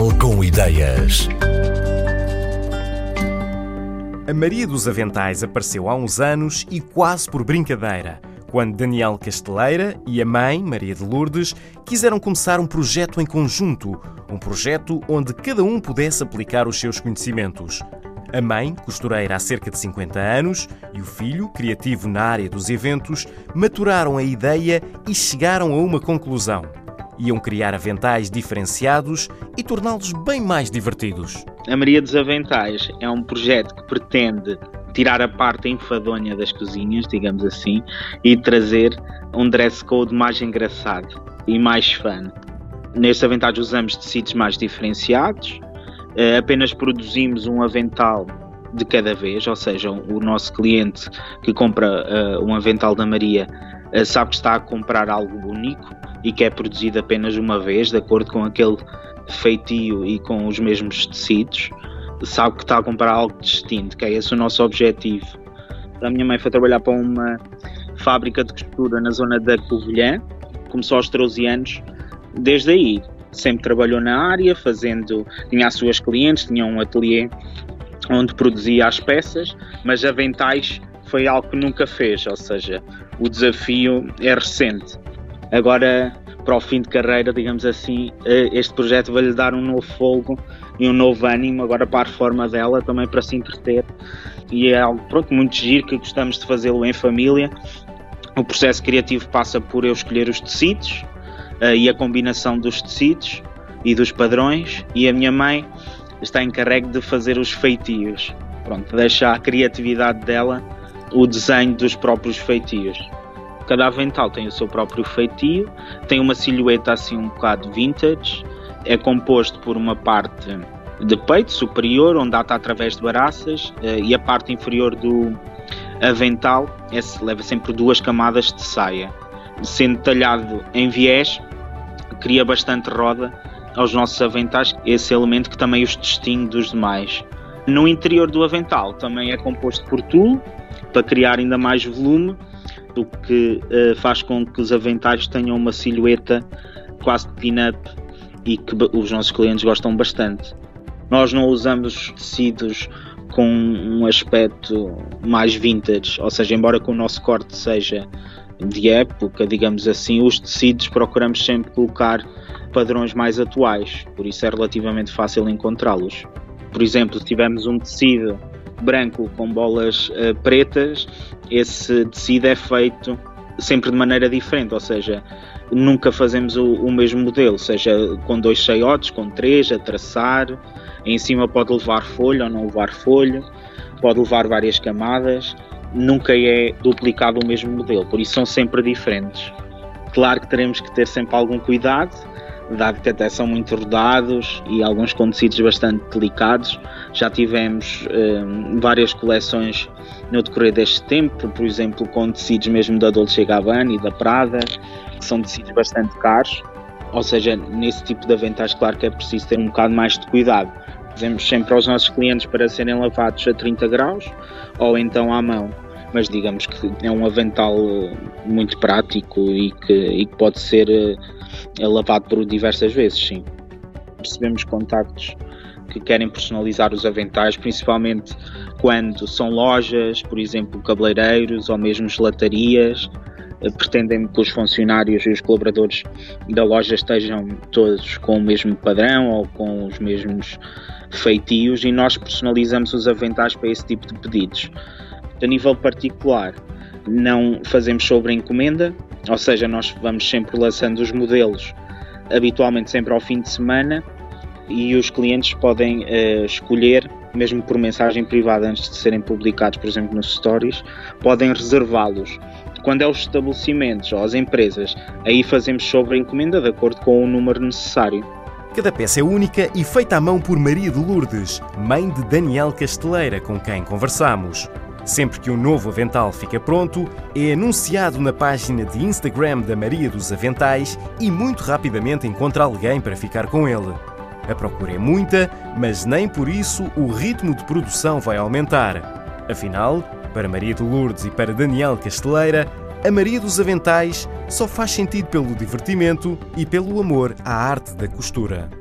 Portugal com ideias. A Maria dos Aventais apareceu há uns anos e quase por brincadeira, quando Daniel Casteleira e a mãe, Maria de Lourdes, quiseram começar um projeto em conjunto, um projeto onde cada um pudesse aplicar os seus conhecimentos. A mãe, costureira há cerca de 50 anos, e o filho, criativo na área dos eventos, maturaram a ideia e chegaram a uma conclusão. Iam criar aventais diferenciados e torná-los bem mais divertidos. A Maria dos Aventais é um projeto que pretende tirar a parte enfadonha das cozinhas, digamos assim, e trazer um dress code mais engraçado e mais fun. Nestes aventais usamos tecidos mais diferenciados, eh, apenas produzimos um avental de cada vez, ou seja, o nosso cliente que compra uh, um avental da Maria uh, sabe que está a comprar algo único e que é produzido apenas uma vez, de acordo com aquele feitio e com os mesmos tecidos, sabe que está a comprar algo distinto, que é esse o nosso objetivo. A minha mãe foi trabalhar para uma fábrica de costura na zona da Covilhã, começou aos 13 anos, desde aí sempre trabalhou na área, fazendo, tinha as suas clientes, tinha um ateliê onde produzia as peças, mas aventais foi algo que nunca fez, ou seja, o desafio é recente. Agora, para o fim de carreira, digamos assim, eh, este projeto vai lhe dar um novo fogo e um novo ânimo agora para a reforma dela, também para se entreter. E é algo pronto, muito giro que gostamos de fazê-lo em família. O processo criativo passa por eu escolher os tecidos, uh, e a combinação dos tecidos e dos padrões e a minha mãe está encarregue de fazer os feitios. Pronto, deixa a criatividade dela o desenho dos próprios feitios. Cada avental tem o seu próprio feitio, tem uma silhueta assim um bocado vintage, é composto por uma parte de peito superior, onde ata através de baraças, eh, e a parte inferior do avental é, leva sempre duas camadas de saia, sendo talhado em viés cria bastante roda aos nossos aventais, esse elemento que também os distingue dos demais. No interior do avental também é composto por tule, para criar ainda mais volume, o que uh, faz com que os aventais tenham uma silhueta quase de pin-up e que os nossos clientes gostam bastante. Nós não usamos tecidos com um aspecto mais vintage, ou seja, embora com o nosso corte seja de época, digamos assim, os tecidos procuramos sempre colocar padrões mais atuais, por isso é relativamente fácil encontrá-los. Por exemplo, se tivermos um tecido branco com bolas uh, pretas, esse tecido é feito sempre de maneira diferente, ou seja, nunca fazemos o, o mesmo modelo, seja com dois cheiotes, com três, a traçar, em cima pode levar folha ou não levar folha, pode levar várias camadas, nunca é duplicado o mesmo modelo, por isso são sempre diferentes. Claro que teremos que ter sempre algum cuidado, dado que até são muito rodados e alguns com tecidos bastante delicados. Já tivemos um, várias coleções no decorrer deste tempo, por exemplo, com tecidos mesmo da Dolce Gabbana e da Prada, que são tecidos bastante caros. Ou seja, nesse tipo de aventais, claro que é preciso ter um bocado mais de cuidado. Fazemos sempre aos nossos clientes para serem lavados a 30 graus ou então à mão. Mas digamos que é um avental eh, muito prático e que, e que pode ser é lavado por diversas vezes, sim. Recebemos contactos que querem personalizar os aventais, principalmente quando são lojas, por exemplo, cabeleireiros ou mesmo gelatarias, eh, pretendem que os funcionários e os colaboradores da loja estejam todos com o mesmo padrão ou com os mesmos feitios e nós personalizamos os aventais para esse tipo de pedidos. A nível particular, não fazemos sobre encomenda, ou seja, nós vamos sempre lançando os modelos habitualmente sempre ao fim de semana e os clientes podem uh, escolher, mesmo por mensagem privada antes de serem publicados, por exemplo, nos stories, podem reservá-los. Quando é os estabelecimentos ou as empresas, aí fazemos sobre encomenda de acordo com o número necessário. Cada peça é única e feita à mão por Maria de Lourdes, mãe de Daniel Casteleira, com quem conversamos. Sempre que um novo avental fica pronto, é anunciado na página de Instagram da Maria dos Aventais e muito rapidamente encontra alguém para ficar com ele. A procura é muita, mas nem por isso o ritmo de produção vai aumentar. Afinal, para Maria de Lourdes e para Daniel Casteleira, a Maria dos Aventais só faz sentido pelo divertimento e pelo amor à arte da costura.